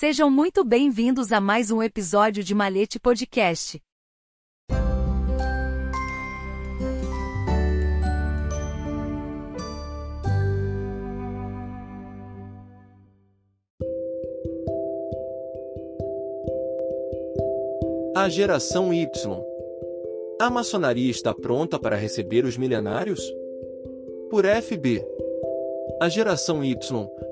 Sejam muito bem-vindos a mais um episódio de Malete Podcast. A geração Y. A maçonaria está pronta para receber os milenários? Por FB. A geração Y,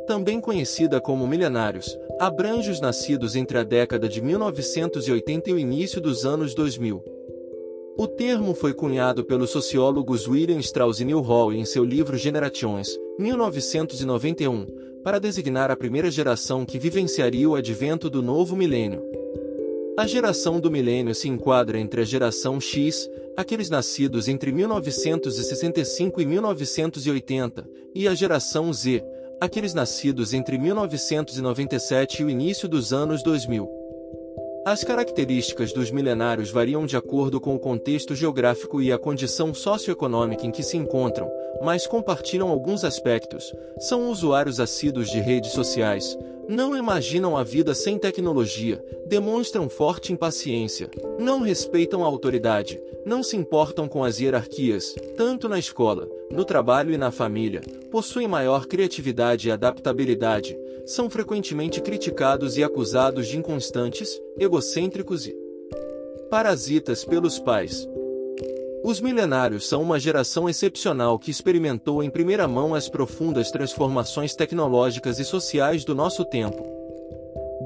também conhecida como milenários, abrange os nascidos entre a década de 1980 e o início dos anos 2000. O termo foi cunhado pelos sociólogos William Strauss e Neil Hall em seu livro Generations, 1991, para designar a primeira geração que vivenciaria o advento do novo milênio. A geração do milênio se enquadra entre a geração X, aqueles nascidos entre 1965 e 1980, e a geração Z, aqueles nascidos entre 1997 e o início dos anos 2000. As características dos milenários variam de acordo com o contexto geográfico e a condição socioeconômica em que se encontram, mas compartilham alguns aspectos. São usuários assíduos de redes sociais, não imaginam a vida sem tecnologia, demonstram forte impaciência, não respeitam a autoridade, não se importam com as hierarquias, tanto na escola, no trabalho e na família, possuem maior criatividade e adaptabilidade, são frequentemente criticados e acusados de inconstantes, egocêntricos e parasitas pelos pais. Os milenários são uma geração excepcional que experimentou em primeira mão as profundas transformações tecnológicas e sociais do nosso tempo.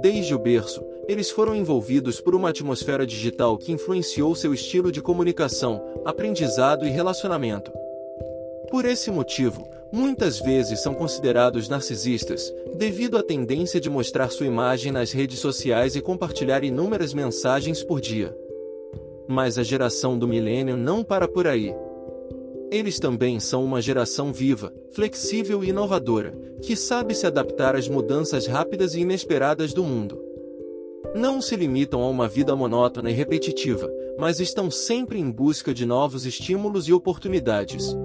Desde o berço, eles foram envolvidos por uma atmosfera digital que influenciou seu estilo de comunicação, aprendizado e relacionamento. Por esse motivo, muitas vezes são considerados narcisistas, devido à tendência de mostrar sua imagem nas redes sociais e compartilhar inúmeras mensagens por dia. Mas a geração do milênio não para por aí. Eles também são uma geração viva, flexível e inovadora, que sabe se adaptar às mudanças rápidas e inesperadas do mundo. Não se limitam a uma vida monótona e repetitiva, mas estão sempre em busca de novos estímulos e oportunidades.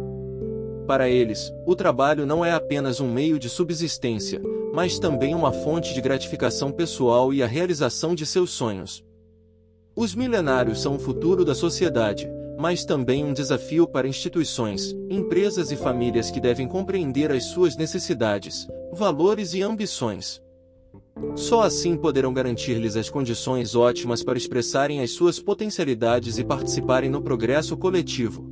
Para eles, o trabalho não é apenas um meio de subsistência, mas também uma fonte de gratificação pessoal e a realização de seus sonhos. Os milenários são o futuro da sociedade, mas também um desafio para instituições, empresas e famílias que devem compreender as suas necessidades, valores e ambições. Só assim poderão garantir-lhes as condições ótimas para expressarem as suas potencialidades e participarem no progresso coletivo.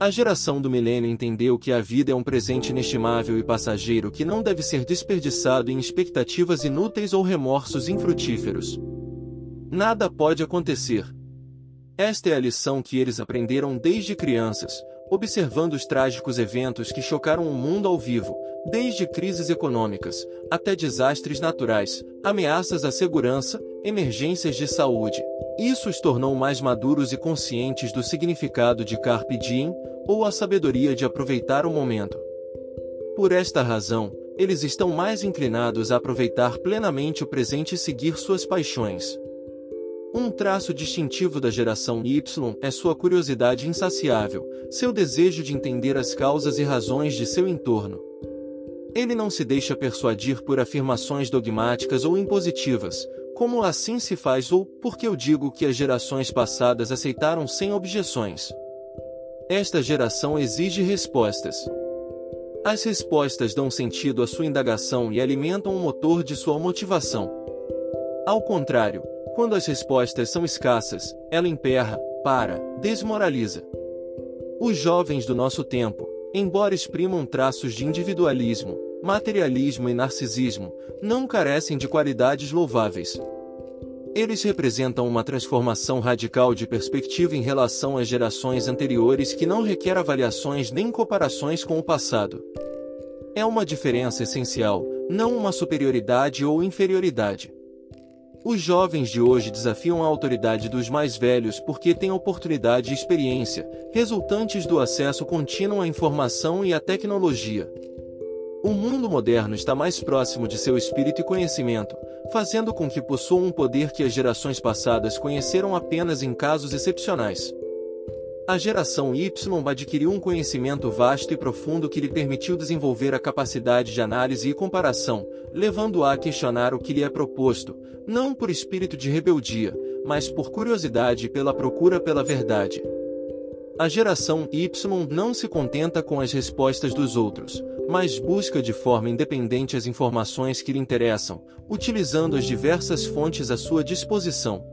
A geração do milênio entendeu que a vida é um presente inestimável e passageiro que não deve ser desperdiçado em expectativas inúteis ou remorsos infrutíferos. Nada pode acontecer. Esta é a lição que eles aprenderam desde crianças, observando os trágicos eventos que chocaram o mundo ao vivo, desde crises econômicas, até desastres naturais, ameaças à segurança, emergências de saúde. Isso os tornou mais maduros e conscientes do significado de carpe diem, ou a sabedoria de aproveitar o momento. Por esta razão, eles estão mais inclinados a aproveitar plenamente o presente e seguir suas paixões. Um traço distintivo da geração Y é sua curiosidade insaciável, seu desejo de entender as causas e razões de seu entorno. Ele não se deixa persuadir por afirmações dogmáticas ou impositivas, como assim se faz ou porque eu digo que as gerações passadas aceitaram sem objeções. Esta geração exige respostas. As respostas dão sentido à sua indagação e alimentam o motor de sua motivação. Ao contrário, quando as respostas são escassas, ela emperra, para, desmoraliza. Os jovens do nosso tempo, embora exprimam traços de individualismo, materialismo e narcisismo, não carecem de qualidades louváveis. Eles representam uma transformação radical de perspectiva em relação às gerações anteriores que não requer avaliações nem comparações com o passado. É uma diferença essencial, não uma superioridade ou inferioridade. Os jovens de hoje desafiam a autoridade dos mais velhos porque têm oportunidade e experiência, resultantes do acesso contínuo à informação e à tecnologia. O mundo moderno está mais próximo de seu espírito e conhecimento, fazendo com que possuam um poder que as gerações passadas conheceram apenas em casos excepcionais. A geração Y adquiriu um conhecimento vasto e profundo que lhe permitiu desenvolver a capacidade de análise e comparação, levando-a a questionar o que lhe é proposto, não por espírito de rebeldia, mas por curiosidade e pela procura pela verdade. A geração Y não se contenta com as respostas dos outros, mas busca de forma independente as informações que lhe interessam, utilizando as diversas fontes à sua disposição.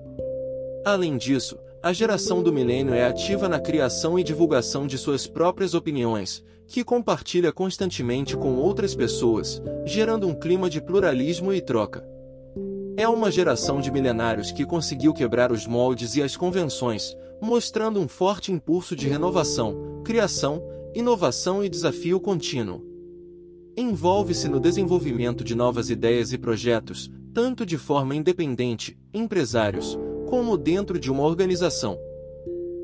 Além disso, a geração do milênio é ativa na criação e divulgação de suas próprias opiniões, que compartilha constantemente com outras pessoas, gerando um clima de pluralismo e troca. É uma geração de milenários que conseguiu quebrar os moldes e as convenções, mostrando um forte impulso de renovação, criação, inovação e desafio contínuo. Envolve-se no desenvolvimento de novas ideias e projetos, tanto de forma independente, empresários, como dentro de uma organização.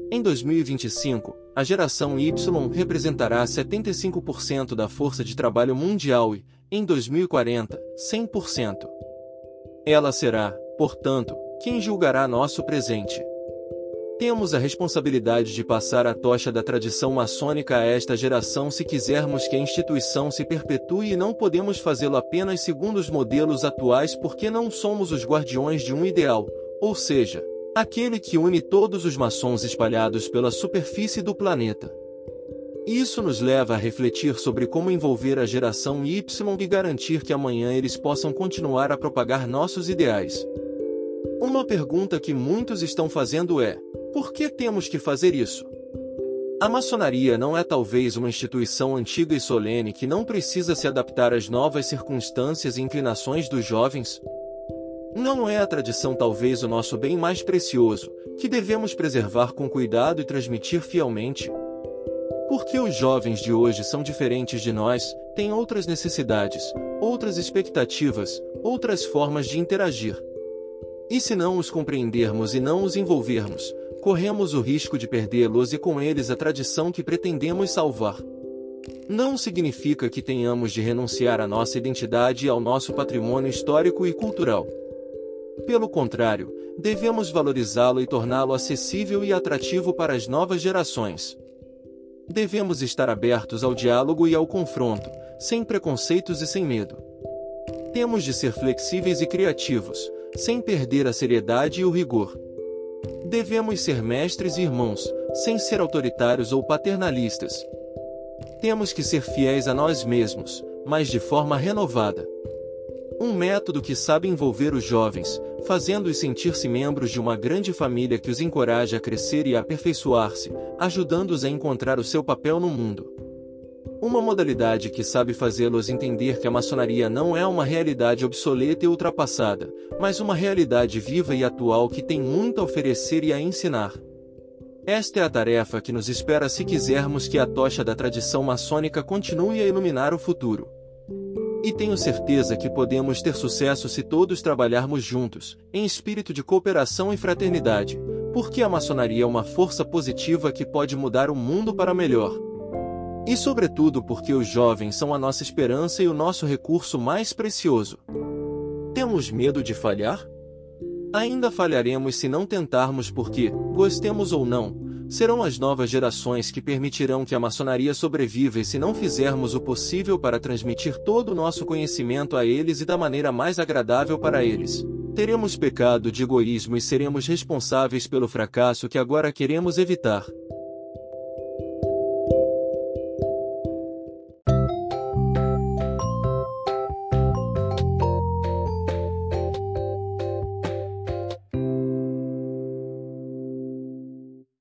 Em 2025, a geração Y representará 75% da força de trabalho mundial e, em 2040, 100%. Ela será, portanto, quem julgará nosso presente. Temos a responsabilidade de passar a tocha da tradição maçônica a esta geração se quisermos que a instituição se perpetue e não podemos fazê-lo apenas segundo os modelos atuais porque não somos os guardiões de um ideal, ou seja, aquele que une todos os maçons espalhados pela superfície do planeta. Isso nos leva a refletir sobre como envolver a geração Y e garantir que amanhã eles possam continuar a propagar nossos ideais. Uma pergunta que muitos estão fazendo é: por que temos que fazer isso? A maçonaria não é talvez uma instituição antiga e solene que não precisa se adaptar às novas circunstâncias e inclinações dos jovens? Não é a tradição talvez o nosso bem mais precioso, que devemos preservar com cuidado e transmitir fielmente? Porque os jovens de hoje são diferentes de nós, têm outras necessidades, outras expectativas, outras formas de interagir. E se não os compreendermos e não os envolvermos, corremos o risco de perdê-los e com eles a tradição que pretendemos salvar. Não significa que tenhamos de renunciar à nossa identidade e ao nosso patrimônio histórico e cultural. Pelo contrário, devemos valorizá-lo e torná-lo acessível e atrativo para as novas gerações. Devemos estar abertos ao diálogo e ao confronto, sem preconceitos e sem medo. Temos de ser flexíveis e criativos, sem perder a seriedade e o rigor. Devemos ser mestres e irmãos, sem ser autoritários ou paternalistas. Temos que ser fiéis a nós mesmos, mas de forma renovada. Um método que sabe envolver os jovens, fazendo-os sentir-se membros de uma grande família que os encoraja a crescer e a aperfeiçoar-se, ajudando-os a encontrar o seu papel no mundo. Uma modalidade que sabe fazê-los entender que a maçonaria não é uma realidade obsoleta e ultrapassada, mas uma realidade viva e atual que tem muito a oferecer e a ensinar. Esta é a tarefa que nos espera se quisermos que a tocha da tradição maçônica continue a iluminar o futuro. E tenho certeza que podemos ter sucesso se todos trabalharmos juntos, em espírito de cooperação e fraternidade, porque a maçonaria é uma força positiva que pode mudar o mundo para melhor. E sobretudo porque os jovens são a nossa esperança e o nosso recurso mais precioso. Temos medo de falhar? Ainda falharemos se não tentarmos porque, gostemos ou não, serão as novas gerações que permitirão que a maçonaria sobreviva e se não fizermos o possível para transmitir todo o nosso conhecimento a eles e da maneira mais agradável para eles, teremos pecado de egoísmo e seremos responsáveis pelo fracasso que agora queremos evitar.